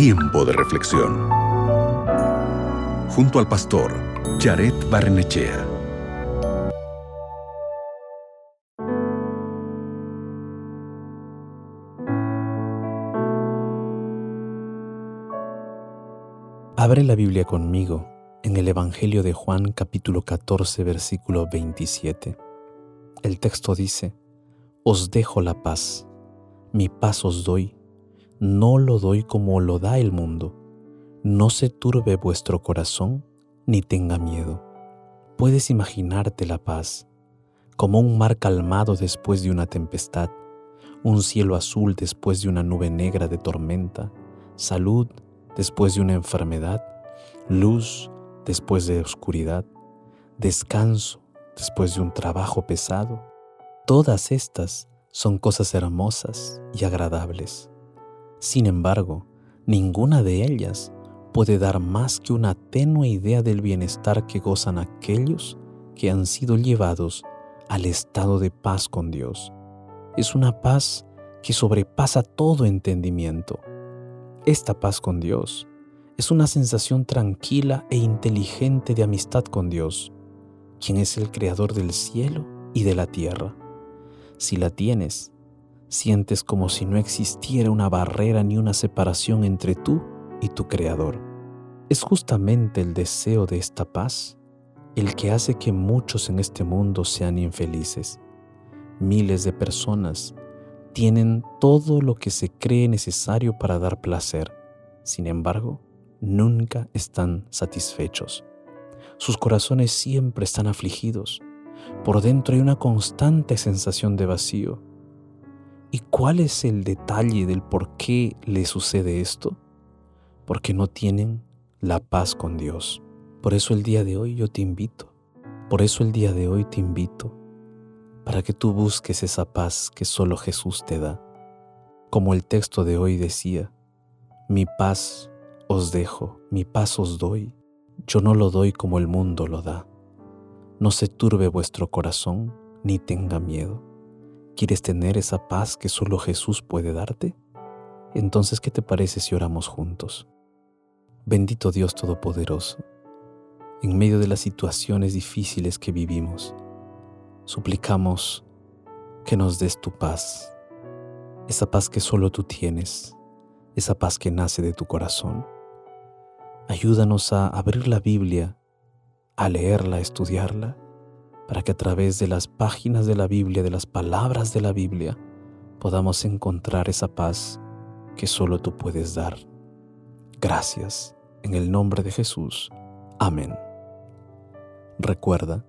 Tiempo de reflexión. Junto al pastor Jared Barnechea. Abre la Biblia conmigo en el Evangelio de Juan capítulo 14 versículo 27. El texto dice, Os dejo la paz, mi paz os doy, no lo doy como lo da el mundo. No se turbe vuestro corazón ni tenga miedo. Puedes imaginarte la paz como un mar calmado después de una tempestad, un cielo azul después de una nube negra de tormenta, salud después de una enfermedad, luz después de oscuridad, descanso después de un trabajo pesado. Todas estas son cosas hermosas y agradables. Sin embargo, ninguna de ellas puede dar más que una tenue idea del bienestar que gozan aquellos que han sido llevados al estado de paz con Dios. Es una paz que sobrepasa todo entendimiento. Esta paz con Dios es una sensación tranquila e inteligente de amistad con Dios, quien es el creador del cielo y de la tierra. Si la tienes, sientes como si no existiera una barrera ni una separación entre tú y tu Creador. Es justamente el deseo de esta paz el que hace que muchos en este mundo sean infelices. Miles de personas tienen todo lo que se cree necesario para dar placer. Sin embargo, nunca están satisfechos. Sus corazones siempre están afligidos. Por dentro hay una constante sensación de vacío ¿Y cuál es el detalle del por qué le sucede esto? Porque no tienen la paz con Dios. Por eso el día de hoy yo te invito, por eso el día de hoy te invito, para que tú busques esa paz que solo Jesús te da. Como el texto de hoy decía, mi paz os dejo, mi paz os doy, yo no lo doy como el mundo lo da. No se turbe vuestro corazón, ni tenga miedo. ¿Quieres tener esa paz que solo Jesús puede darte? Entonces, ¿qué te parece si oramos juntos? Bendito Dios Todopoderoso, en medio de las situaciones difíciles que vivimos, suplicamos que nos des tu paz, esa paz que solo tú tienes, esa paz que nace de tu corazón. Ayúdanos a abrir la Biblia, a leerla, a estudiarla para que a través de las páginas de la Biblia, de las palabras de la Biblia, podamos encontrar esa paz que solo tú puedes dar. Gracias, en el nombre de Jesús. Amén. Recuerda,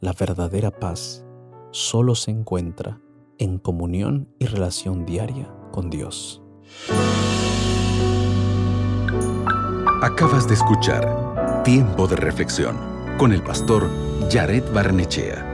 la verdadera paz solo se encuentra en comunión y relación diaria con Dios. Acabas de escuchar Tiempo de Reflexión con el pastor Jared Barnechea.